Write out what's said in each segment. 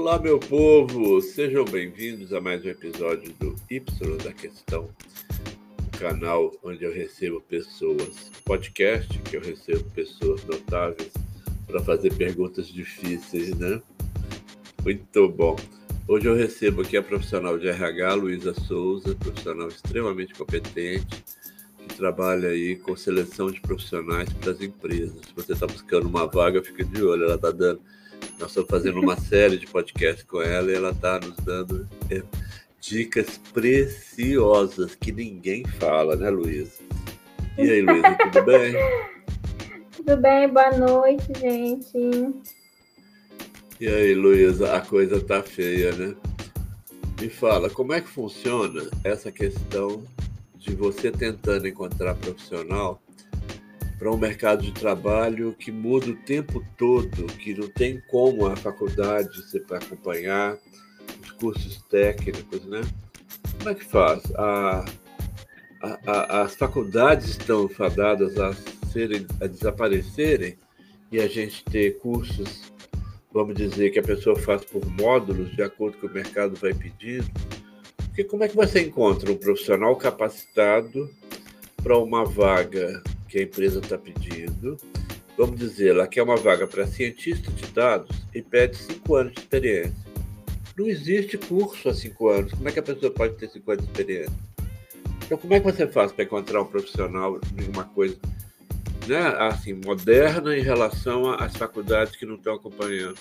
Olá, meu povo! Sejam bem-vindos a mais um episódio do Y da Questão, um canal onde eu recebo pessoas, podcast que eu recebo pessoas notáveis para fazer perguntas difíceis, né? Muito bom. Hoje eu recebo aqui a profissional de RH, Luísa Souza, profissional extremamente competente, que trabalha aí com seleção de profissionais para as empresas. Se você está buscando uma vaga, fica de olho, ela está dando. Nós estamos fazendo uma série de podcasts com ela e ela está nos dando é, dicas preciosas que ninguém fala, né, Luísa? E aí, Luísa, tudo bem? Tudo bem, boa noite, gente. E aí, Luísa, a coisa tá feia, né? Me fala, como é que funciona essa questão de você tentando encontrar profissional para um mercado de trabalho que muda o tempo todo, que não tem como a faculdade você para acompanhar os cursos técnicos, né? Como é que faz? A, a, a, as faculdades estão fadadas a serem a desaparecerem e a gente ter cursos vamos dizer, que a pessoa faz por módulos, de acordo com o mercado vai pedindo. Porque como é que você encontra um profissional capacitado para uma vaga que a empresa está pedindo? Vamos dizer, ela quer uma vaga para cientista de dados e pede cinco anos de experiência. Não existe curso há cinco anos. Como é que a pessoa pode ter cinco anos de experiência? Então, como é que você faz para encontrar um profissional em uma coisa né, assim, moderna em relação às faculdades que não estão acompanhando.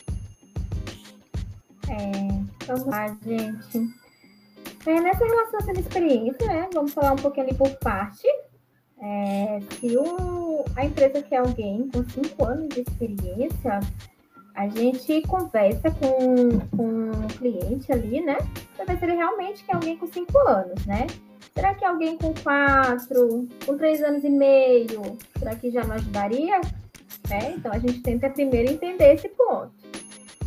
É, vamos lá, gente. É, nessa relação à experiência, né, vamos falar um pouquinho ali por parte. É, se o, a empresa quer alguém com cinco anos de experiência, a gente conversa com, com o cliente ali, né? Para ver se ele realmente quer alguém com cinco anos, né? Será que alguém com quatro, com três anos e meio, será que já não ajudaria? É, então a gente tenta primeiro entender esse ponto.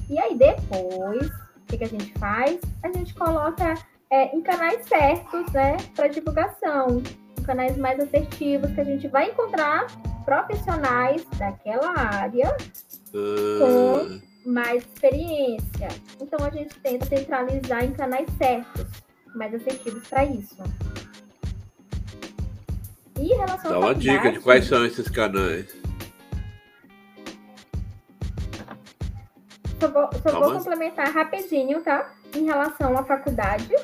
E aí depois, o que, que a gente faz? A gente coloca é, em canais certos, né, para divulgação, canais mais assertivos que a gente vai encontrar profissionais daquela área com mais experiência. Então a gente tenta centralizar em canais certos, mais assertivos para isso. E em relação Dá uma dica de quais são esses canais. Só vou, só vou complementar rapidinho, tá? Em relação à faculdade.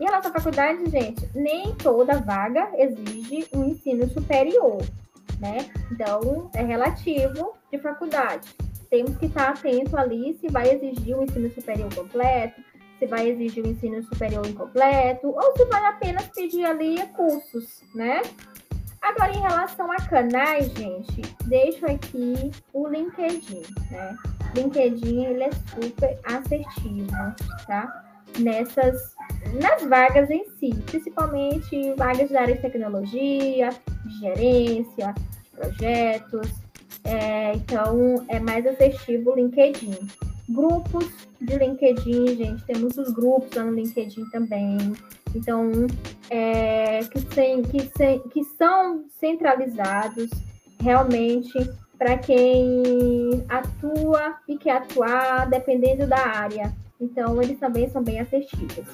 Em relação à faculdade, gente, nem toda vaga exige um ensino superior, né? Então, é relativo de faculdade. Temos que estar atento ali se vai exigir um ensino superior completo, se vai exigir um ensino superior incompleto, ou se vai apenas pedir ali cursos, né? Agora, em relação a canais, gente, deixo aqui o LinkedIn, né? LinkedIn, ele é super assertivo, tá? Nessas, nas vagas em si, principalmente vagas da área de tecnologia, de gerência, de projetos. É, então, é mais assertivo o LinkedIn. Grupos de LinkedIn, gente, temos os grupos lá no LinkedIn também. Então, é, que, sem, que, sem, que são centralizados realmente para quem atua e quer atuar dependendo da área. Então, eles também são bem assertivos.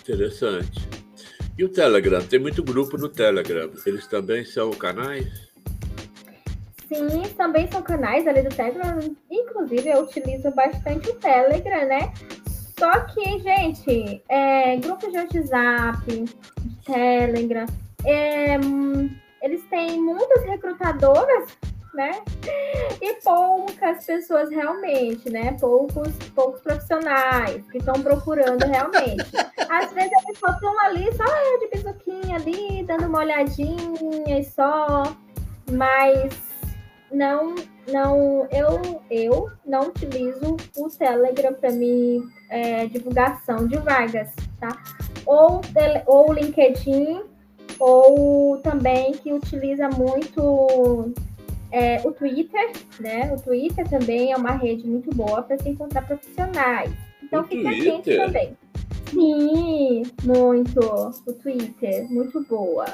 Interessante. E o Telegram? Tem muito grupo no Telegram. Eles também são canais? Sim, também são canais ali do Telegram. Inclusive, eu utilizo bastante o Telegram, né? Só que, gente, é, grupos de WhatsApp, Telegram, é, eles têm muitas recrutadoras, né? E poucas pessoas realmente, né? Poucos, poucos profissionais que estão procurando realmente. Às vezes eles só estão ali, só de pisoquinha ali, dando uma olhadinha e só, mas não, não, eu, eu não utilizo o Telegram para mim é, divulgação de vagas, tá? Ou, ou o LinkedIn, ou também que utiliza muito é, o Twitter, né? O Twitter também é uma rede muito boa para se encontrar profissionais. Então, fique atento também. Sim, muito. O Twitter, muito boa.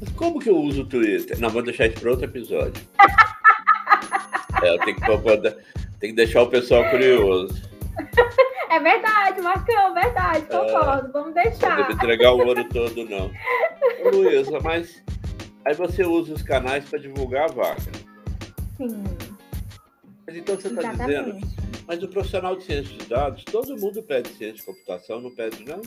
Mas como que eu uso o Twitter? Não, vou deixar isso para outro episódio. é, tenho que Tem que deixar o pessoal curioso. É verdade, Marcão, verdade, é. concordo. É, Vamos deixar. Não deve entregar o ouro todo, não. Luísa, mas aí você usa os canais para divulgar a vaga. Sim. Mas então você está dizendo. Mas o profissional de ciência de dados, todo mundo pede ciência de computação, não pede, não?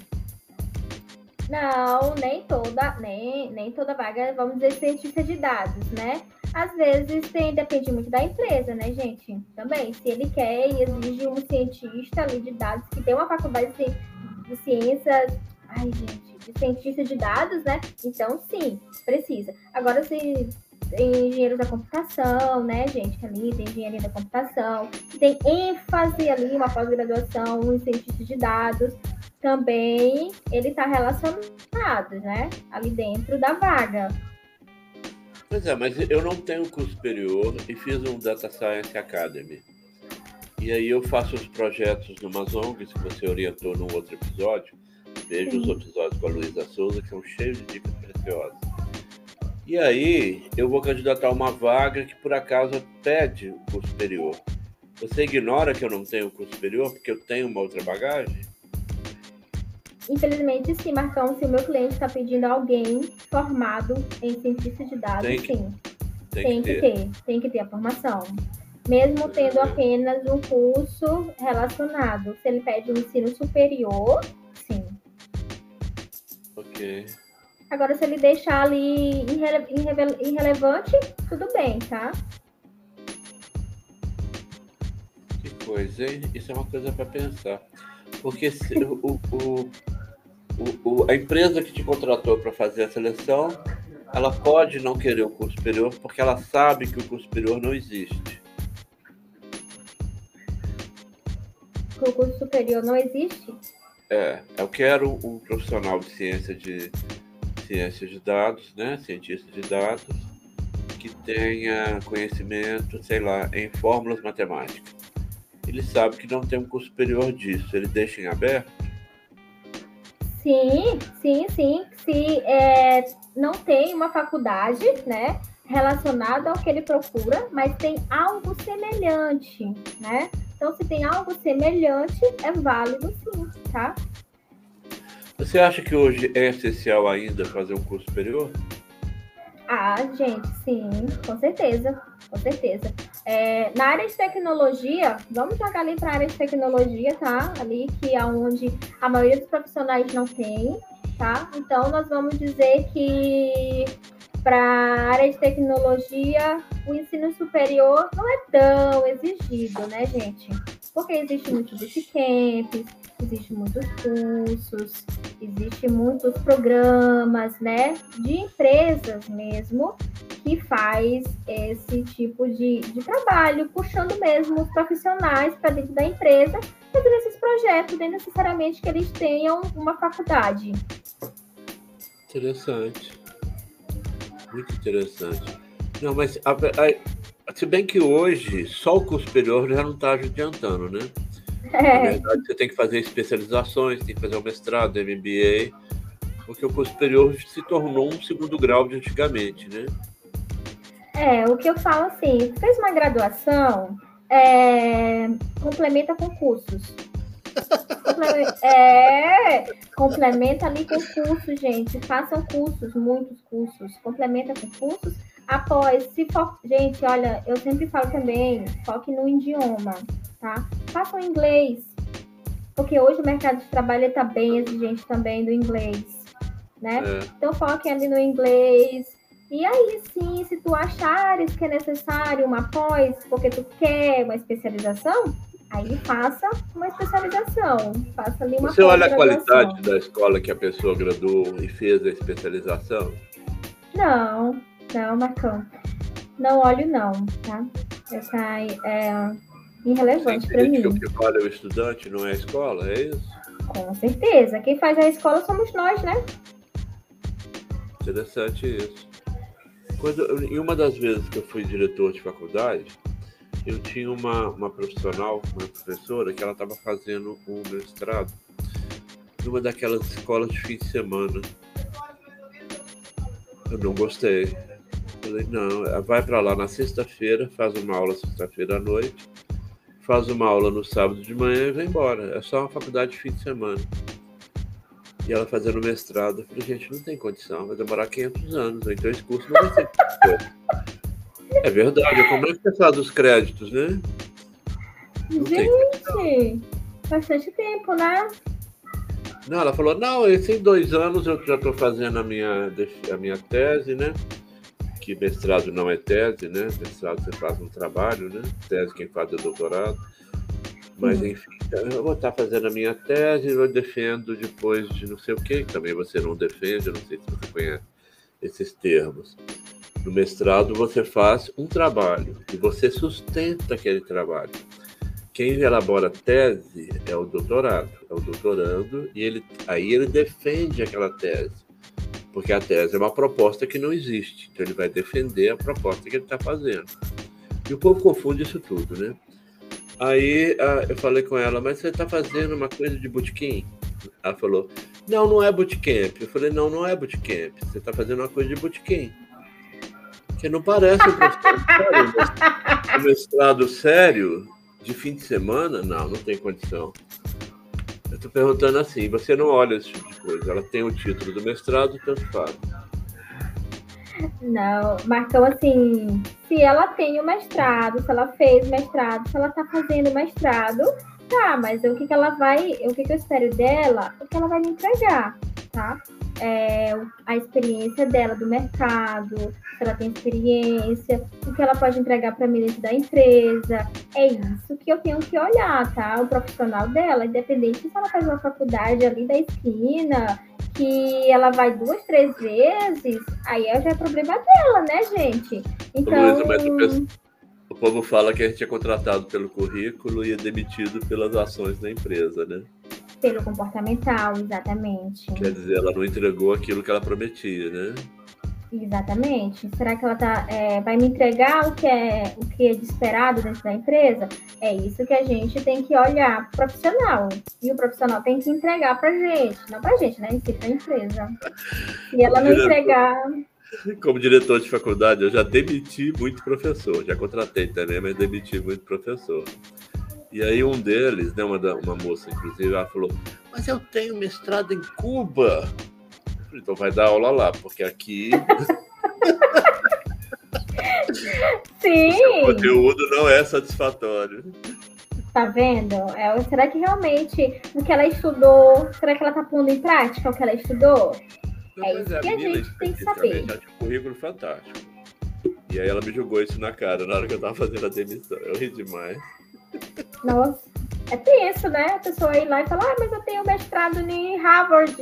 Não, nem toda, nem, nem toda vaga, vamos dizer, cientista de dados, né? Às vezes tem, depende muito da empresa, né, gente? Também, se ele quer e exige um cientista ali de dados que tem uma faculdade de, de ciências, ai, gente, de cientista de dados, né? Então, sim, precisa. Agora, se engenheiros da computação, né, gente, que ali tem engenharia da computação, tem ênfase ali, uma pós-graduação em cientista de dados, também ele está relacionado, né, ali dentro da vaga. Pois é, mas eu não tenho curso superior e fiz um Data Science Academy. E aí eu faço os projetos no ONGs, que você orientou num outro episódio. Veja os episódios com a Luísa Souza, que são cheios de dicas preciosas. E aí eu vou candidatar uma vaga que por acaso pede o curso superior. Você ignora que eu não tenho curso superior porque eu tenho uma outra bagagem? Infelizmente, sim, Marcão, se o meu cliente está pedindo alguém formado em cientista de dados, tem que, sim. Tem, tem que, ter. ter. Tem que ter a formação. Mesmo tendo apenas um curso relacionado. Se ele pede um ensino superior. Ok. Agora, se ele deixar ali irrele irrelevante, tudo bem, tá? Que coisa, hein? Isso é uma coisa para pensar. Porque se, o, o, o, a empresa que te contratou para fazer a seleção, ela pode não querer o curso superior porque ela sabe que o curso superior não existe. O curso superior não existe? É, eu quero um profissional de ciência de ciência de dados, né, cientista de dados, que tenha conhecimento, sei lá, em fórmulas matemáticas. Ele sabe que não tem um curso superior disso, ele deixa em aberto Sim, sim, sim. Se é, não tem uma faculdade, né, relacionada ao que ele procura, mas tem algo semelhante, né? Então, se tem algo semelhante, é válido sim, tá? Você acha que hoje é essencial ainda fazer um curso superior? Ah, gente, sim, com certeza, com certeza. É, na área de tecnologia, vamos jogar ali para a área de tecnologia, tá? Ali que é onde a maioria dos profissionais não tem, tá? Então, nós vamos dizer que para a área de tecnologia, o ensino superior não é tão exigido, né, gente? Porque existe muito bootcamp, existe muitos cursos, existe muitos programas, né, de empresas mesmo que faz esse tipo de, de trabalho, puxando mesmo os profissionais para dentro da empresa, fazendo esses projetos, nem necessariamente que eles tenham uma faculdade. Interessante. Muito interessante. Não, mas a, a, se bem que hoje só o curso superior já não está adiantando, né? É. Na verdade, você tem que fazer especializações, tem que fazer o mestrado, MBA, porque o curso superior se tornou um segundo grau de antigamente, né? É, o que eu falo assim, fez uma graduação, é, complementa com cursos. é, complementa ali com cursos, gente. Façam cursos, muitos cursos. Complementa com cursos. Após, se for... Gente, olha, eu sempre falo também, foque no idioma tá? Façam inglês, porque hoje o mercado de trabalho está bem exigente também do inglês, né? É. Então foquem ali no inglês. E aí sim, se tu achares que é necessário uma pós, porque tu quer uma especialização, aí faça uma especialização. Faça ali uma Você olha a qualidade da escola que a pessoa graduou e fez a especialização? Não, não, Marcão. Não olho não, tá? Essa é irrelevante para mim. O que vale é o estudante, não é a escola, é isso? Com certeza. Quem faz a escola somos nós, né? Interessante isso. Quando, em uma das vezes que eu fui diretor de faculdade, eu tinha uma, uma profissional, uma professora, que ela estava fazendo um mestrado numa daquelas escolas de fim de semana. Eu não gostei. Falei, não, vai para lá na sexta-feira, faz uma aula sexta-feira à noite faz uma aula no sábado de manhã e vai embora. É só uma faculdade de fim de semana. E ela fazendo mestrado, eu falei, gente, não tem condição, vai demorar 500 anos, então esse curso não vai ser. é verdade, como é que você faz os créditos, né? Não gente, bastante tempo, né? Não, ela falou, não, esse em dois anos eu já estou fazendo a minha, a minha tese, né? Que mestrado não é tese, né? Mestrado você faz um trabalho, né? Tese quem faz é doutorado. Mas, uhum. enfim, eu vou estar fazendo a minha tese, eu defendo depois de não sei o quê, que também você não defende, eu não sei se você conhece esses termos. No mestrado, você faz um trabalho e você sustenta aquele trabalho. Quem elabora tese é o doutorado, é o doutorando, e ele, aí ele defende aquela tese, porque a tese é uma proposta que não existe, então ele vai defender a proposta que ele está fazendo. E o povo confunde isso tudo, né? Aí eu falei com ela, mas você está fazendo uma coisa de bootcamp? Ela falou, não, não é bootcamp. Eu falei, não, não é bootcamp. Você está fazendo uma coisa de bootcamp. Que não parece um mestrado, um mestrado sério de fim de semana. Não, não tem condição. Eu estou perguntando assim, você não olha esse tipo de coisa. Ela tem o título do mestrado, tanto faz. Não, Marcão, assim, se ela tem o mestrado, se ela fez mestrado, se ela tá fazendo mestrado, tá, mas o que, que ela vai, o que, que eu espero dela, o que ela vai me entregar, tá? É, a experiência dela do mercado, se ela tem experiência, o que ela pode entregar para mim dentro da empresa. É isso que eu tenho que olhar, tá? O profissional dela, independente se ela faz uma faculdade ali da esquina, que ela vai duas, três vezes, aí já é problema dela, né, gente? Então. Luísa, o povo fala que a gente é contratado pelo currículo e é demitido pelas ações da empresa, né? Pelo comportamental, exatamente. Quer dizer, ela não entregou aquilo que ela prometia, né? Exatamente. Será que ela tá, é, vai me entregar o que, é, o que é de esperado dentro da empresa? É isso que a gente tem que olhar pro profissional. E o profissional tem que entregar pra gente. Não pra gente, né? Em si, pra empresa. E ela não entregar. Como diretor de faculdade, eu já demiti muito professor. Já contratei também, mas demiti muito professor. E aí um deles, né, uma, uma moça, inclusive, ela falou, mas eu tenho mestrado em Cuba. Então vai dar aula lá, porque aqui. Sim. O conteúdo não é satisfatório. Tá vendo? É, será que realmente o que ela estudou, será que ela tá pondo em prática o que ela estudou? Não, é isso é, que a, a gente tem que saber. Já tinha um currículo fantástico. E aí ela me jogou isso na cara na hora que eu tava fazendo a demissão. Eu ri demais. Nossa, é tenso, né? A pessoa ir lá e falar, ah, mas eu tenho mestrado em Harvard.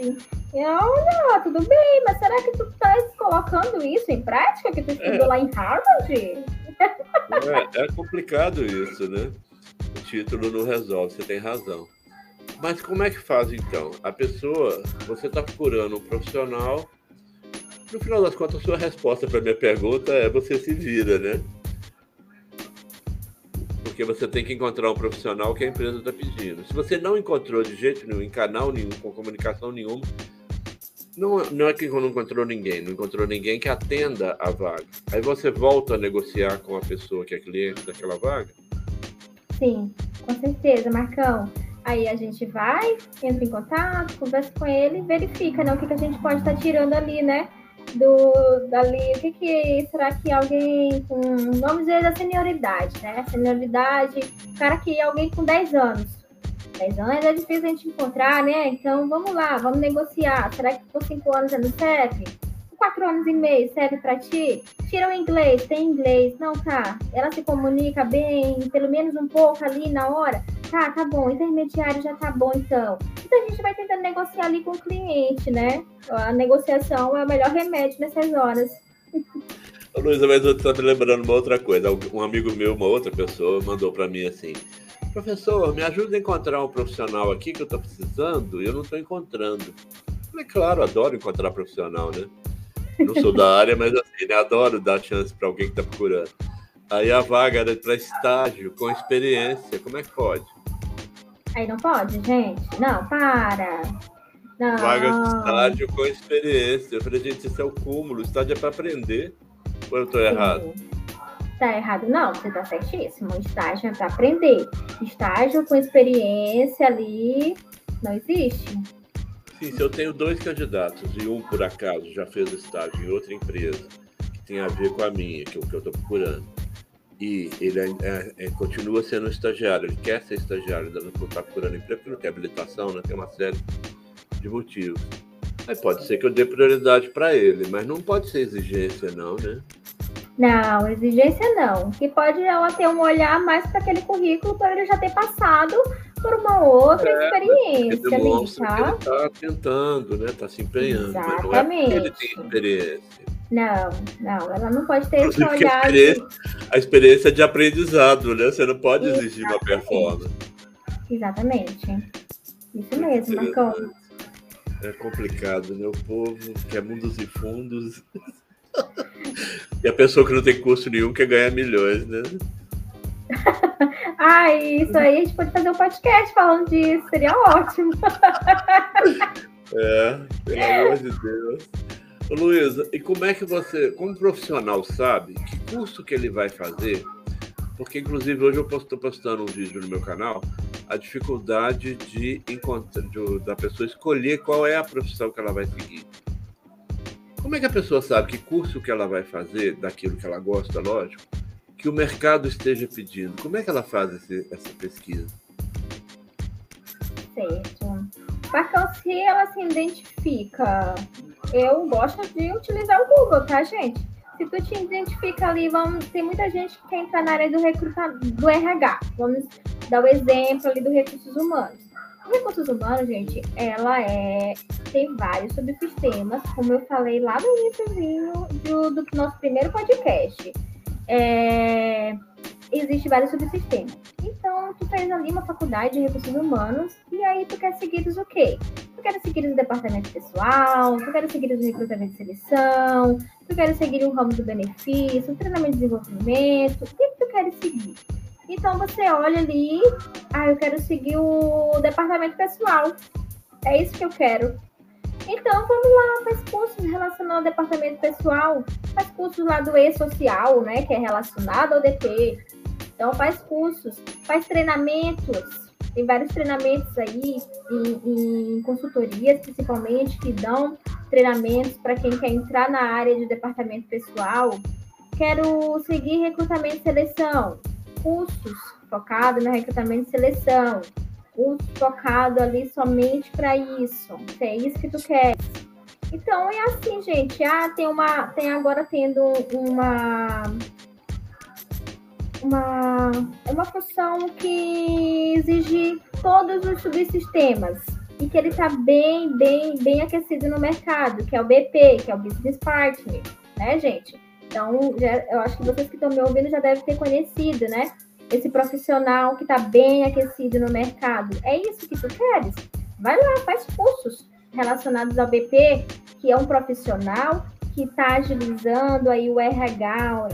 Eu, não, tudo bem, mas será que tu estás colocando isso em prática? Que tu estudou é. lá em Harvard? É, é complicado isso, né? O título não resolve, você tem razão. Mas como é que faz então? A pessoa, você está procurando um profissional. No final das contas, a sua resposta para minha pergunta é você se vira, né? Porque você tem que encontrar um profissional que a empresa está pedindo. Se você não encontrou de jeito nenhum, em canal nenhum, com comunicação nenhuma, não, não é que não encontrou ninguém, não encontrou ninguém que atenda a vaga. Aí você volta a negociar com a pessoa que é cliente daquela vaga? Sim, com certeza, Marcão. Aí a gente vai, entra em contato, conversa com ele, verifica né, o que, que a gente pode estar tá tirando ali, né? Do, dali, o que, que será que alguém com, vamos dizer, da senioridade, né? Senioridade, cara que é alguém com 10 anos 10 anos é difícil a gente encontrar, né? Então vamos lá, vamos negociar. Será que por 5 anos não serve? 4 anos e meio serve para ti? Tira o inglês, tem inglês. Não, tá. Ela se comunica bem, pelo menos um pouco ali na hora. Tá, tá bom. Intermediário já tá bom, então. Então a gente vai tentando negociar ali com o cliente, né? A negociação é o melhor remédio nessas horas. Luísa, mas eu tô me lembrando uma outra coisa. Um amigo meu, uma outra pessoa, mandou para mim assim: professor, me ajuda a encontrar um profissional aqui que eu estou precisando e eu não estou encontrando. falei, claro, adoro encontrar profissional, né? Não sou da área, mas assim, né? adoro dar chance para alguém que está procurando. Aí a vaga era para estágio, com experiência. Como é que pode? Aí não pode, gente? Não, para. Não. Vaga de estágio com experiência. Eu falei, gente, isso é o cúmulo. O estágio é para aprender. Ou eu estou errado? Tá errado? Não, você tá certíssimo. Estágio é para aprender. Estágio com experiência ali não existe. Sim, se eu tenho dois candidatos e um, por acaso, já fez estágio em outra empresa que tem a ver com a minha, que é o que eu estou procurando, e ele é, é, é, continua sendo estagiário, ele quer ser estagiário, ainda não está procurando emprego, porque não tem habilitação, né? tem uma série de motivos. Aí pode ser que eu dê prioridade para ele, mas não pode ser exigência, não, né? Não, exigência não. Que pode ela ter um olhar mais para aquele currículo para ele já ter passado por uma outra é, experiência ali, tá? Ele está tentando, né? Está se empenhando. Exatamente. Não é ele tem experiência. Não, não, ela não pode ter esse olhar. A experiência, a experiência é de aprendizado, né? Você não pode exigir Exatamente. uma performance. Exatamente. Isso mesmo, Marcão. É complicado, né? O povo quer mundos e fundos. e a pessoa que não tem curso nenhum quer ganhar milhões, né? ah, isso aí a gente pode fazer um podcast falando disso, seria ótimo. é, pelo amor de Deus. Luísa, e como é que você, como profissional, sabe que curso que ele vai fazer? Porque, inclusive, hoje eu estou postando um vídeo no meu canal, a dificuldade de encontrar, de, da pessoa escolher qual é a profissão que ela vai seguir. Como é que a pessoa sabe que curso que ela vai fazer, daquilo que ela gosta, lógico, que o mercado esteja pedindo? Como é que ela faz esse, essa pesquisa? Certo. Então, se ela se identifica, eu gosto de utilizar o Google, tá, gente? Se tu te identifica ali, vamos, tem muita gente que quer entrar na área do recrutamento, do RH. Vamos dar o exemplo ali do recursos humanos. O recursos humanos, gente, ela é tem vários subsistemas, como eu falei lá no iníciozinho do, do nosso primeiro podcast. É, existe vários subsistemas. Então, tu fez ali uma faculdade de recursos humanos e aí tu quer seguir o quê? Tu quer seguir o departamento pessoal, tu quer seguir o recrutamento de seleção, tu quer seguir o ramo do benefício, treinamento de desenvolvimento, o que tu quer seguir? Então você olha ali, ah, eu quero seguir o departamento pessoal. É isso que eu quero. Então vamos lá, faz cursos relacionados ao departamento pessoal, faz cursos lá do E-Social, né? Que é relacionado ao DP. Então faz cursos, faz treinamentos. Tem vários treinamentos aí em, em consultorias, principalmente, que dão treinamentos para quem quer entrar na área de departamento pessoal. Quero seguir recrutamento e seleção cursos focados no recrutamento e seleção, curso focado ali somente para isso, se é isso que tu quer. Então é assim, gente. Ah, tem uma, tem agora tendo uma uma uma função que exige todos os subsistemas e que ele está bem, bem, bem aquecido no mercado, que é o BP, que é o Business Partner, né, gente? Então, já, eu acho que vocês que estão me ouvindo já devem ter conhecido, né? Esse profissional que está bem aquecido no mercado. É isso que tu queres? Vai lá, faz cursos relacionados ao BP, que é um profissional que está agilizando aí o RH,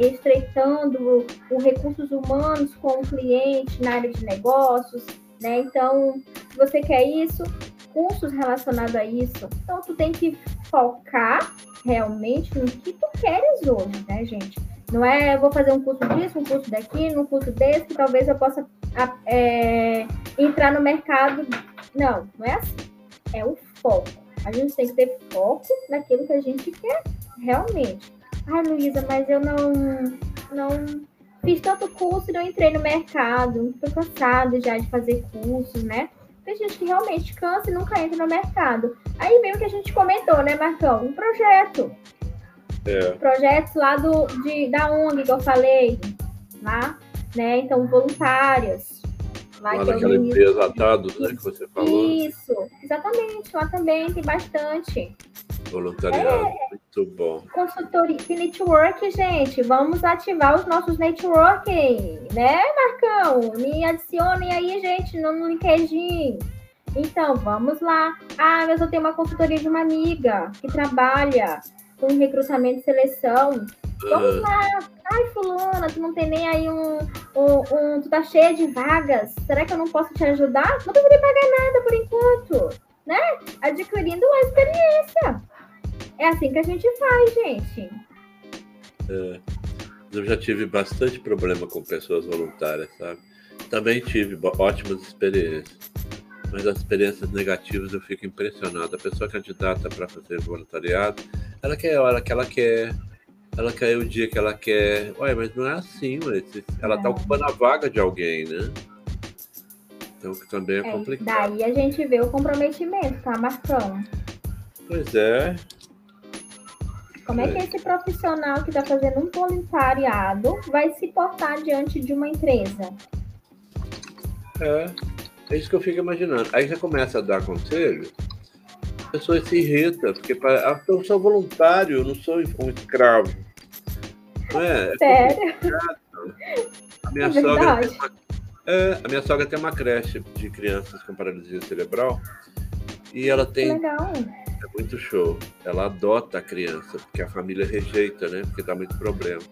estreitando os recursos humanos com o cliente na área de negócios, né? Então, se você quer isso, cursos relacionados a isso. Então, tu tem que focar realmente no que tu queres hoje, né, gente? Não é vou fazer um curso disso, um curso daquilo, um curso desse, que talvez eu possa é, entrar no mercado. Não, não é assim. É o foco. A gente tem que ter foco naquilo que a gente quer realmente. Ai, Luísa, mas eu não, não fiz tanto curso e não entrei no mercado. Estou cansado já de fazer cursos, né? Tem gente que realmente cansa e nunca entra no mercado. Aí mesmo que a gente comentou, né, Marcão? Um projeto. É. Projetos lá do, de, da ONG, que eu falei, lá, né? Então, voluntários. Lá, lá naquela empresa Atados, né, que você falou. Isso, exatamente. Lá também tem bastante. Voluntariado, é, muito bom. Consultoria de network, gente. Vamos ativar os nossos networking, né, Marcão? Me adicionem aí, gente, no LinkedIn. Então, vamos lá. Ah, mas eu tenho uma consultoria de uma amiga que trabalha com recrutamento e seleção. Vamos uhum. lá. Ai, fulana, tu não tem nem aí um, um, um, Tu tá cheia de vagas. Será que eu não posso te ajudar? Não precisa pagar nada por enquanto, né? Adquirindo uma experiência. É assim que a gente faz, gente. É. Eu já tive bastante problema com pessoas voluntárias, sabe? Também tive ótimas experiências. Mas as experiências negativas eu fico impressionado. A pessoa candidata para fazer voluntariado, ela quer a hora que ela quer, ela quer o dia que ela quer. Ué, mas não é assim, mas ela está é. ocupando a vaga de alguém, né? Então que também é, é complicado. Daí a gente vê o comprometimento, tá, Marcão? Pois é. Como é que esse profissional que está fazendo um voluntariado vai se portar diante de uma empresa? É, é isso que eu fico imaginando. Aí já começa a dar conselho, a pessoa se irrita, porque para, eu sou voluntário, eu não sou um escravo. É? é Sério? A minha, é sogra tem uma, é, a minha sogra tem uma creche de crianças com paralisia cerebral e ela tem. Legal é muito show. Ela adota a criança, porque a família rejeita, né? Porque dá muito problema.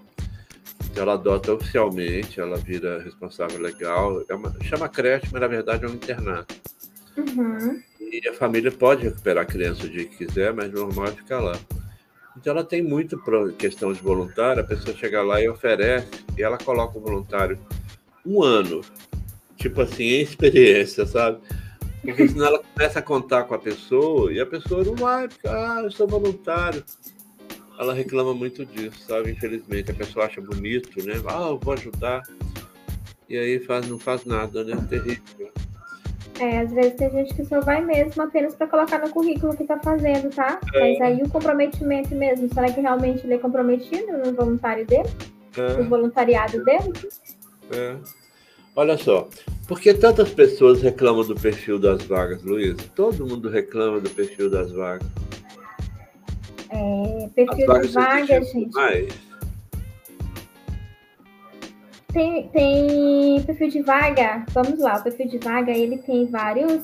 Então ela adota oficialmente, ela vira responsável legal. É uma, chama creche, mas na verdade é um internato. Uhum. E a família pode recuperar a criança o dia que quiser, mas normal é ficar lá. Então ela tem muito questão de voluntário, a pessoa chega lá e oferece, e ela coloca o voluntário um ano, tipo assim, em experiência, sabe? Porque senão ela começa a contar com a pessoa e a pessoa não vai, porque, ah, eu sou voluntário. Ela reclama muito disso, sabe? Infelizmente, a pessoa acha bonito, né? Ah, eu vou ajudar. E aí faz, não faz nada, né? Terrível. É, às vezes tem gente que só vai mesmo apenas para colocar no currículo que está fazendo, tá? É. Mas aí o comprometimento mesmo, será que realmente ele é comprometido no voluntário dele? É. No voluntariado dele? É. Olha só, por que tantas pessoas reclamam do perfil das vagas, Luiz? Todo mundo reclama do perfil das vagas. É, perfil das vagas, gente. Mais? Tem, tem perfil de vaga, vamos lá, o perfil de vaga ele tem vários,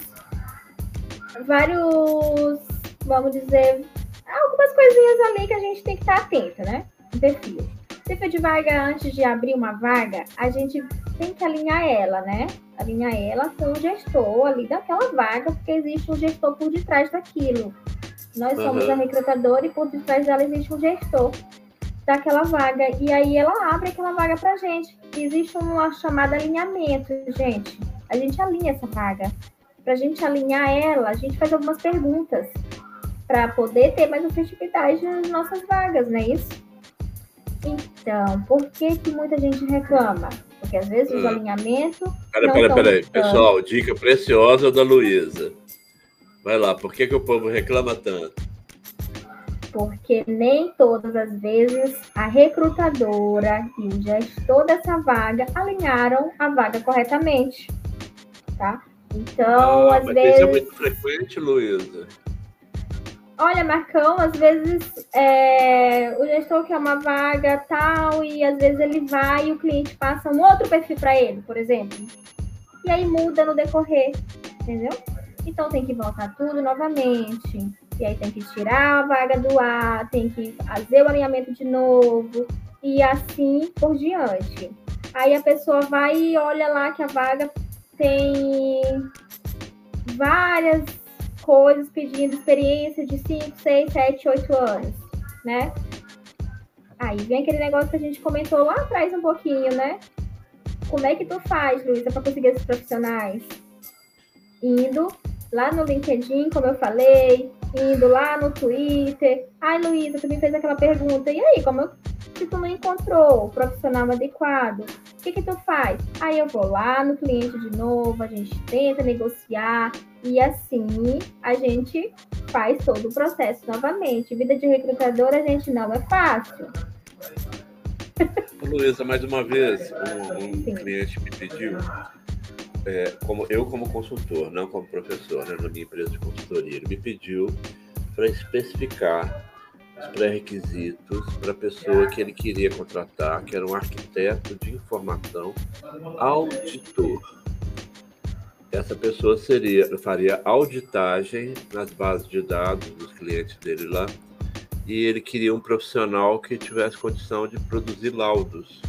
vários, vamos dizer, algumas coisinhas ali que a gente tem que estar atento, né? perfil. Perfil de vaga, antes de abrir uma vaga, a gente tem que alinhar ela, né? Alinhar ela com o gestor ali daquela vaga, porque existe um gestor por detrás daquilo. Nós uhum. somos a recrutadora e por detrás dela existe um gestor daquela vaga. E aí ela abre aquela vaga pra gente. Existe uma chamada alinhamento, gente. A gente alinha essa vaga. Pra gente alinhar ela, a gente faz algumas perguntas para poder ter mais efetividade nas nossas vagas, não é isso? Então, por que, que muita gente reclama? Porque às vezes hum. os alinhamentos. Peraí, peraí, peraí. Pessoal, dica preciosa da Luísa. Vai lá, por que, que o povo reclama tanto? Porque nem todas as vezes a recrutadora e o gestor dessa vaga alinharam a vaga corretamente. Tá? Então, ah, às mas vezes. Isso é muito frequente, Luísa. Olha, Marcão, às vezes é, o gestor quer uma vaga tal, e às vezes ele vai e o cliente passa um outro perfil para ele, por exemplo. E aí muda no decorrer, entendeu? Então tem que voltar tudo novamente. E aí tem que tirar a vaga do ar, tem que fazer o alinhamento de novo, e assim por diante. Aí a pessoa vai e olha lá que a vaga tem várias coisas pedindo experiência de 5, 6, 7, 8 anos, né? Aí vem aquele negócio que a gente comentou lá atrás um pouquinho, né? Como é que tu faz, Luísa, para conseguir esses profissionais? Indo lá no LinkedIn, como eu falei, indo lá no Twitter. Ai, Luísa, tu me fez aquela pergunta. E aí, como eu, se tu não encontrou o profissional adequado, o que que tu faz? Aí eu vou lá no cliente de novo, a gente tenta negociar e assim a gente faz todo o processo novamente. Vida de recrutador, a gente não é fácil. Luísa, mais uma vez, um, um cliente me pediu é, como eu como consultor, não como professor, né, na minha empresa de consultoria, ele me pediu para especificar os pré-requisitos para a pessoa que ele queria contratar, que era um arquiteto de informação, auditor. Essa pessoa seria, faria auditagem nas bases de dados dos clientes dele lá, e ele queria um profissional que tivesse condição de produzir laudos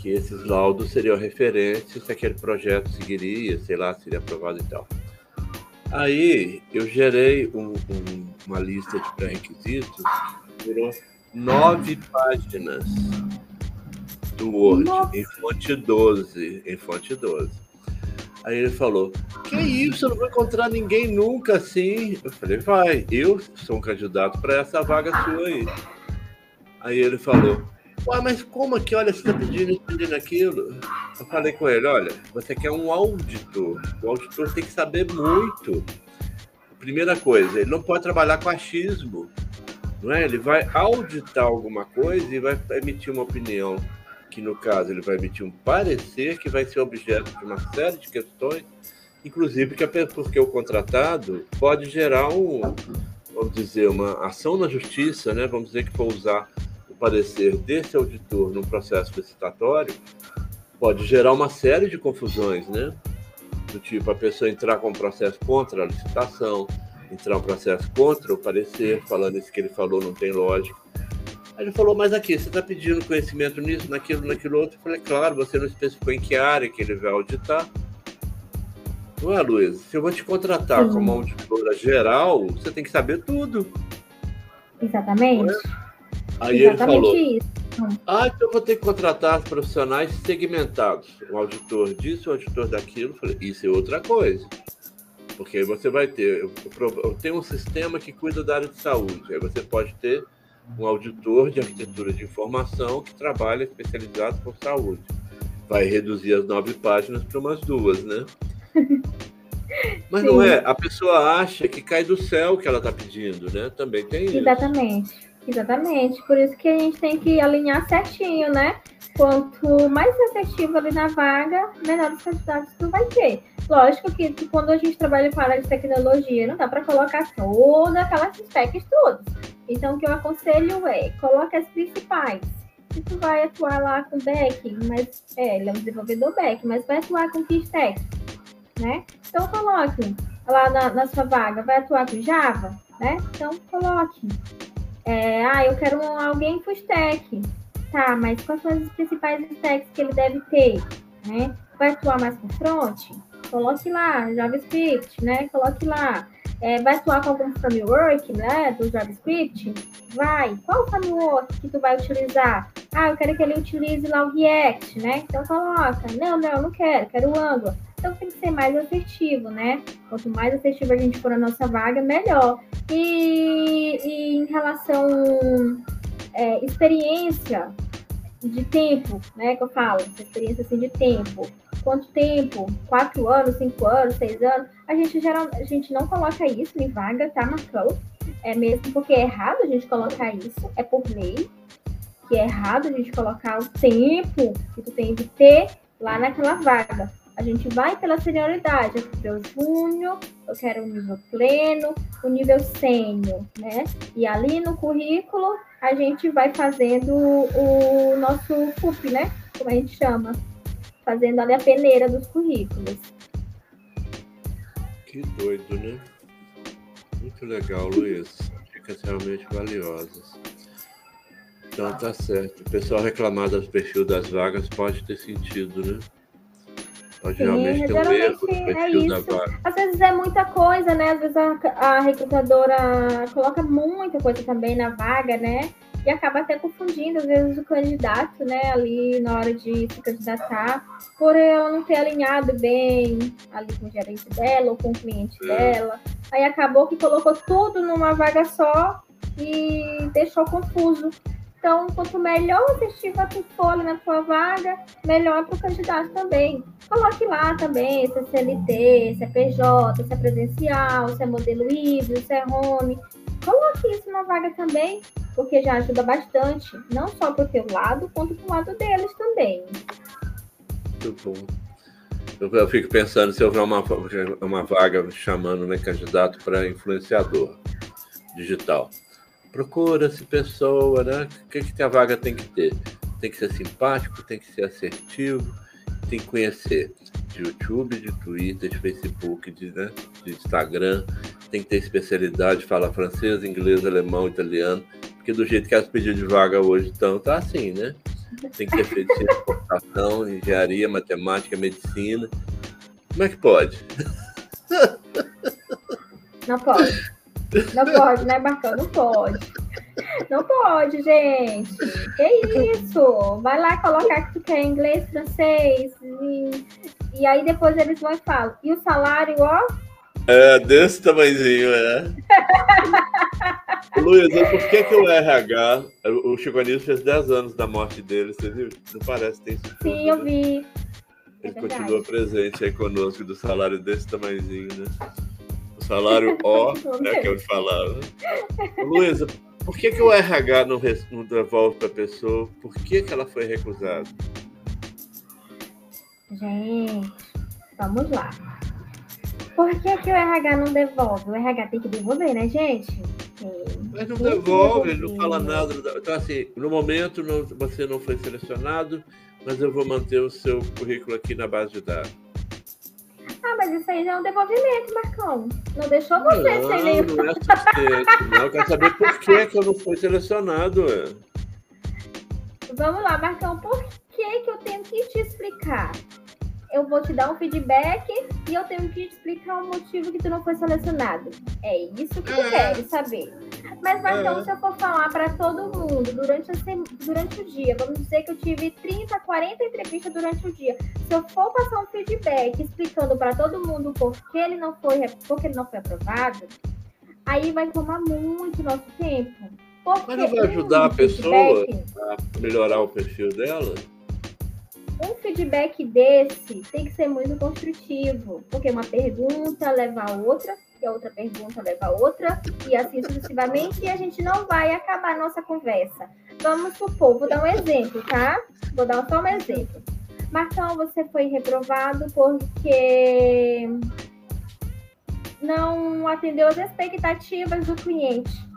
que esses laudos seriam referentes se aquele projeto seguiria, sei lá, seria aprovado e tal. Aí eu gerei um, um, uma lista de pré-requisitos virou nove páginas. do Word, Nossa. em fonte 12, em fonte 12. Aí ele falou: Que isso, eu não vou encontrar ninguém nunca assim. Eu falei: Vai, eu sou um candidato para essa vaga sua aí. Aí ele falou: Ué, mas como aqui? Olha, você está pedindo pedindo aquilo. Eu falei com ele: Olha, você quer um auditor. O auditor tem que saber muito. Primeira coisa, ele não pode trabalhar com achismo. Não é? Ele vai auditar alguma coisa e vai emitir uma opinião que no caso ele vai emitir um parecer que vai ser objeto de uma série de questões, inclusive que porque o contratado pode gerar um, vamos dizer, uma ação na justiça, né? Vamos dizer que for usar parecer desse auditor no processo licitatório, pode gerar uma série de confusões, né? Do tipo a pessoa entrar com um processo contra a licitação, entrar um processo contra o parecer, falando isso que ele falou não tem lógica. Aí ele falou, mas aqui, você está pedindo conhecimento nisso, naquilo, naquilo outro? Eu falei, claro, você não especificou em que área que ele vai auditar. Não é, Luiz? Se eu vou te contratar Sim. como auditora geral, você tem que saber tudo. Exatamente. É? Aí Exatamente ele falou, isso. ah, então eu vou ter que contratar profissionais segmentados. Um auditor disso, um auditor daquilo. Eu falei, isso é outra coisa. Porque aí você vai ter, eu tenho um sistema que cuida da área de saúde. Aí você pode ter um auditor de arquitetura de informação que trabalha especializado com saúde. Vai reduzir as nove páginas para umas duas, né? Mas Sim. não é, a pessoa acha que cai do céu que ela está pedindo, né? Também tem isso. Exatamente, exatamente. Por isso que a gente tem que alinhar certinho, né? Quanto mais efetivo ali na vaga, melhores candidatos tu vai ter. Lógico que, quando a gente trabalha com área de tecnologia, não dá para colocar toda aquelas specs todas. Então, o que eu aconselho é, coloque as principais. Se tu vai atuar lá com back, mas é, ele é um desenvolvedor back, mas vai atuar com que stack, né? Então, coloque lá na, na, sua vaga, vai atuar com Java, né? Então, coloque. É, ah, eu quero alguém full stack. Tá, mas quais são as principais stacks que ele deve ter, né? Vai atuar mais com front? Coloque lá, JavaScript, né? Coloque lá. É, vai atuar com algum framework, né, do JavaScript? Vai. Qual framework que tu vai utilizar? Ah, eu quero que ele utilize lá o React, né? Então coloca. Não, não, não quero, quero o Angular. Então tem que ser mais assertivo, né? Quanto mais assertivo a gente for na nossa vaga, melhor. E, e em relação é, experiência de tempo, né? Que eu falo, experiência assim de tempo quanto tempo, quatro anos, cinco anos, seis anos, a gente geral, a gente não coloca isso em vaga, tá, Marcão? É mesmo porque é errado a gente colocar isso, é por lei, que é errado a gente colocar o tempo que tu tem de ter lá naquela vaga. A gente vai pela senioridade, eu quero júnior, eu quero o nível pleno, o nível sênior, né? E ali no currículo a gente vai fazendo o nosso FUP, né? Como a gente chama, fazendo ali a peneira dos currículos. Que doido, né? Muito legal, Luiz. Dicas realmente valiosas. Então tá certo. O pessoal reclamar dos perfis das vagas pode ter sentido, né? Pode Sim, um erro no é vaga. Às vezes é muita coisa, né? Às vezes a, a recrutadora coloca muita coisa também na vaga, né? e acaba até confundindo, às vezes, o candidato, né, ali na hora de se candidatar, por ela não ter alinhado bem ali com o gerente dela ou com o cliente é. dela. Aí acabou que colocou tudo numa vaga só e deixou confuso. Então, quanto melhor assertiva tu for na tua vaga, melhor para o candidato também. Coloque lá também se é CLT, se é PJ, se é presencial, se é modelo híbrido, se é home. Coloque isso na vaga também, porque já ajuda bastante, não só para o teu lado, quanto para o lado deles também. Muito bom. Eu, eu fico pensando se houver uma, uma vaga chamando né, candidato para influenciador digital. Procura-se pessoa, né? O que, que a vaga tem que ter? Tem que ser simpático, tem que ser assertivo, tem que conhecer de YouTube, de Twitter, de Facebook, de, né, de Instagram, tem que ter especialidade, fala francês, inglês, alemão, italiano, porque do jeito que as pedidos de vaga hoje estão, tá assim, né? Tem que ter feito computação, engenharia, matemática, medicina. Como é que pode? Não pode. Não pode, né, Marcão? Não pode. Não pode, gente. Que isso? Vai lá colocar que tu quer inglês, francês. E, e aí depois eles vão e falam. E o salário, ó? É, desse tamanhozinho, é. Luísa, por que, que o RH, o Chico Anísio fez 10 anos da morte dele, você viu? Não parece ter isso. Sim, eu né? vi. Ele é continua presente aí conosco do salário desse tamanhozinho, né? Salário O, é que eu falava. Luísa, por que, que o RH não, não devolve para a pessoa? Por que, que ela foi recusada? Gente, vamos lá. Por que, que o RH não devolve? O RH tem que devolver, né, gente? Mas não devolve, ele não fala nada. Então, assim, no momento não, você não foi selecionado, mas eu vou manter o seu currículo aqui na base de dados. Mas isso aí já é um devolvimento, Marcão. Não deixou você não, sem nenhum. Não, é suficiente. não, eu quero saber por que, que eu não fui selecionado. Vamos lá, Marcão, por que, que eu tenho que te explicar? Eu vou te dar um feedback e eu tenho que te explicar o motivo que tu não foi selecionado. É isso que tu é. quer saber. Mas, Marcão, é. se eu for falar para todo mundo durante, a durante o dia, vamos dizer que eu tive 30, 40 entrevistas durante o dia. Se eu for passar um feedback explicando para todo mundo por que ele não foi, porque ele não foi aprovado, aí vai tomar muito nosso tempo. Porque Mas não vai ajudar a pessoa a melhorar o perfil dela? Um feedback desse tem que ser muito construtivo, porque uma pergunta leva a outra, e a outra pergunta leva a outra, e assim sucessivamente, e a gente não vai acabar a nossa conversa. Vamos supor, vou dar um exemplo, tá? Vou dar só um exemplo. Marcão, você foi reprovado porque não atendeu as expectativas do cliente.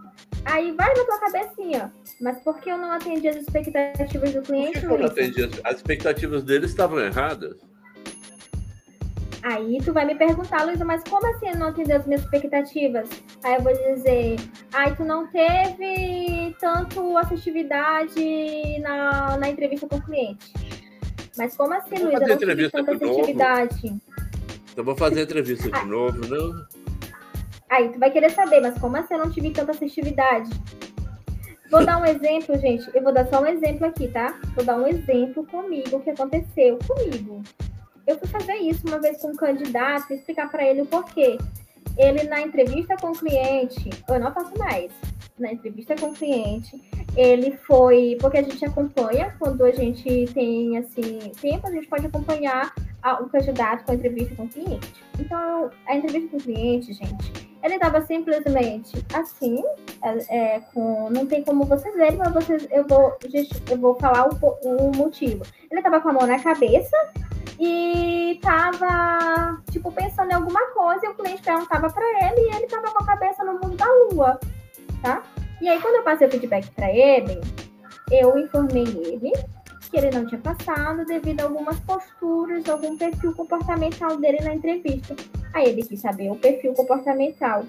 Aí vai na tua cabecinha, mas por que eu não atendi as expectativas do cliente? Por que, eu não atendi? As expectativas dele estavam erradas? Aí tu vai me perguntar, Luísa, mas como assim eu não atendeu as minhas expectativas? Aí eu vou dizer, aí tu não teve tanto assistividade na, na entrevista com o cliente. Mas como assim, Luísa, eu não tive tanta assistividade? Então vou fazer entrevista de novo, não? Aí tu vai querer saber, mas como assim eu não tive tanta assistividade? Vou dar um exemplo, gente. Eu vou dar só um exemplo aqui, tá? Vou dar um exemplo comigo, que aconteceu comigo. Eu fui fazer isso uma vez com um candidato e explicar para ele o porquê. Ele, na entrevista com o cliente, eu não faço mais. Na entrevista com o cliente, ele foi. Porque a gente acompanha, quando a gente tem, assim, tempo, a gente pode acompanhar o candidato com a entrevista com o cliente. Então, a entrevista com o cliente, gente, ele estava simplesmente assim, é, é, com, não tem como vocês verem, mas vocês, eu, vou, eu vou falar o, o motivo. Ele estava com a mão na cabeça e estava tipo, pensando em alguma coisa, e o cliente perguntava para ele, e ele estava com a cabeça no mundo da lua, tá? E aí, quando eu passei o feedback para ele, eu informei ele que ele não tinha passado devido a algumas posturas, algum perfil comportamental dele na entrevista. Aí ele quis saber o perfil comportamental.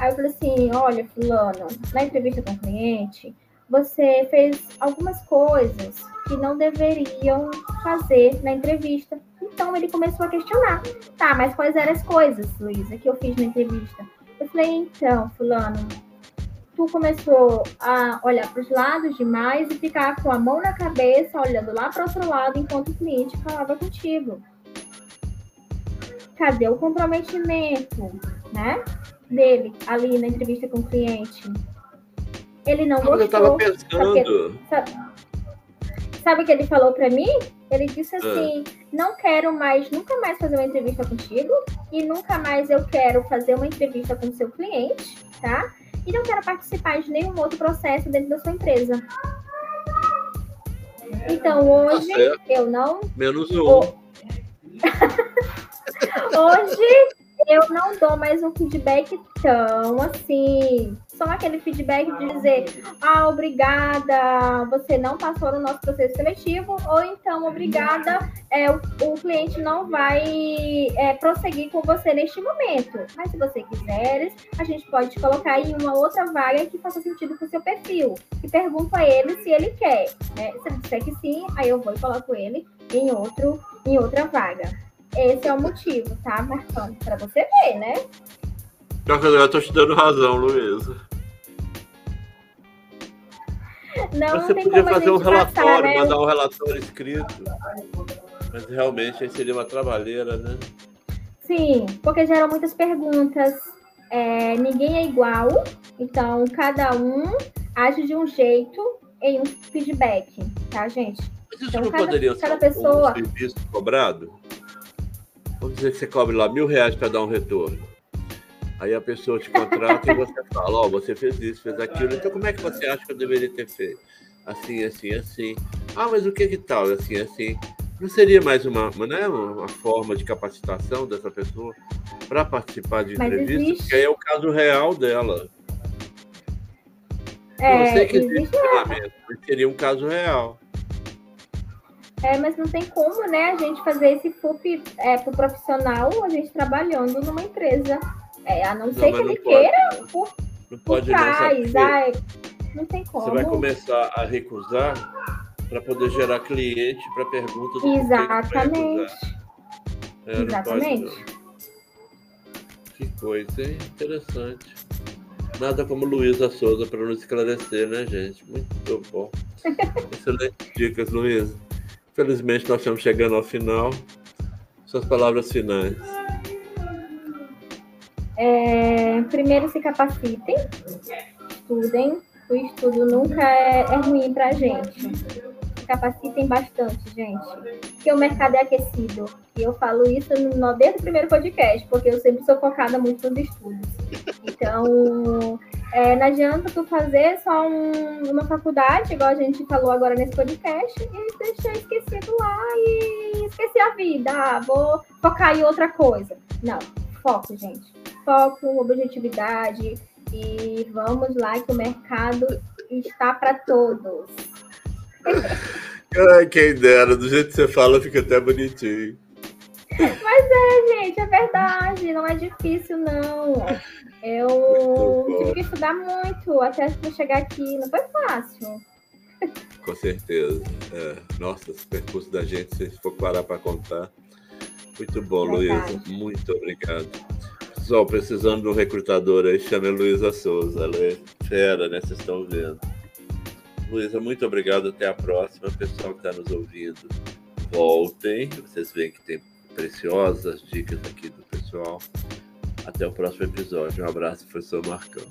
Aí eu falei assim: olha, Fulano, na entrevista com o cliente, você fez algumas coisas que não deveriam fazer na entrevista. Então ele começou a questionar: tá, mas quais eram as coisas, Luísa, que eu fiz na entrevista? Eu falei: então, Fulano, tu começou a olhar para os lados demais e ficar com a mão na cabeça, olhando lá para outro lado, enquanto o cliente falava contigo. Cadê o comprometimento, né? Dele ali na entrevista com o cliente? Ele não, gostou. Eu estava pensando. Sabe, sabe o que ele falou para mim? Ele disse assim: ah. não quero mais, nunca mais fazer uma entrevista contigo e nunca mais eu quero fazer uma entrevista com o seu cliente, tá? E não quero participar de nenhum outro processo dentro da sua empresa. Então, hoje tá eu não. Menos um. hoje eu não dou mais um feedback tão assim só aquele feedback de dizer, ah, obrigada, você não passou no nosso processo seletivo, ou então, obrigada, é, o, o cliente não vai é, prosseguir com você neste momento. Mas se você quiseres, a gente pode te colocar em uma outra vaga que faça sentido com o seu perfil. E pergunto a ele se ele quer. Né? Se ele disser que sim, aí eu vou e coloco ele em, outro, em outra vaga. Esse é o motivo, tá, Marcão? Para você ver, né? Eu tô te dando razão, Luísa. Não, Você podia fazer um relatório, passar, né? mandar um relatório escrito. Mas realmente aí seria uma trabalheira, né? Sim, porque geram muitas perguntas. É, ninguém é igual, então cada um age de um jeito em um feedback, tá, gente? Mas isso Então, não cada- poderia cada ser pessoa- um serviço cobrado? Vamos dizer que você cobre lá mil reais para dar um retorno. Aí a pessoa te contrata e você fala, ó, você fez isso, fez aquilo, então como é que você acha que eu deveria ter feito? Assim, assim, assim. Ah, mas o que que tal? Assim, assim. Não seria mais uma, né, uma forma de capacitação dessa pessoa para participar de entrevistas? existe- Porque aí é o caso real dela. eu É, sei que existe existe- treinamento, mas seria um caso real. é, mas não tem como, né, a gente fazer esse FUP é, pro profissional, a gente trabalhando numa empresa. É, a não ser mas que ele não pode, queira não. por, Não pode não, trás. por quê? Ai, não tem como. Você vai começar a recusar para poder gerar cliente para pergunta do porquê que vai Exatamente. recusar. É, não Exatamente. pode, não. Que coisa, hein? Interessante. Nada como Luísa Souza para nos esclarecer, né, gente? Muito bom. Excelentes dicas, Luísa. Infelizmente, nós estamos chegando ao final. Suas palavras finais. É, primeiro se capacitem, estudem. O estudo nunca é, é ruim pra gente. Se capacitem bastante, gente. Porque o mercado é aquecido. E eu falo isso no, desde o primeiro podcast, porque eu sempre sou focada muito nos estudos. Então, é, não adianta tu fazer só um- uma faculdade, igual a gente falou agora nesse podcast, e deixar esquecido lá e esquecer a vida. Ah, vou focar em outra coisa. Não, foco, gente. Foco, objetividade e vamos lá que o mercado está para todos. Ai, quem dera, do jeito que você fala, fica até bonitinho. Gente, é verdade, não é difícil, não. Eu tive que estudar muito até pra chegar aqui, não foi fácil. Com certeza. É. Nossa, esse percurso da gente, se for parar para contar. Muito bom, Verdade. Luísa. Muito obrigado. Pessoal, precisando de um recrutador aí, chame a Luísa Souza. Ela é fera, né? Vocês estão vendo. Luísa, muito obrigado. Até a próxima. Pessoal que está nos ouvindo, voltem. Vocês veem que tem preciosas dicas aqui do pessoal. Até o próximo episódio. Um abraço, professor Marcão.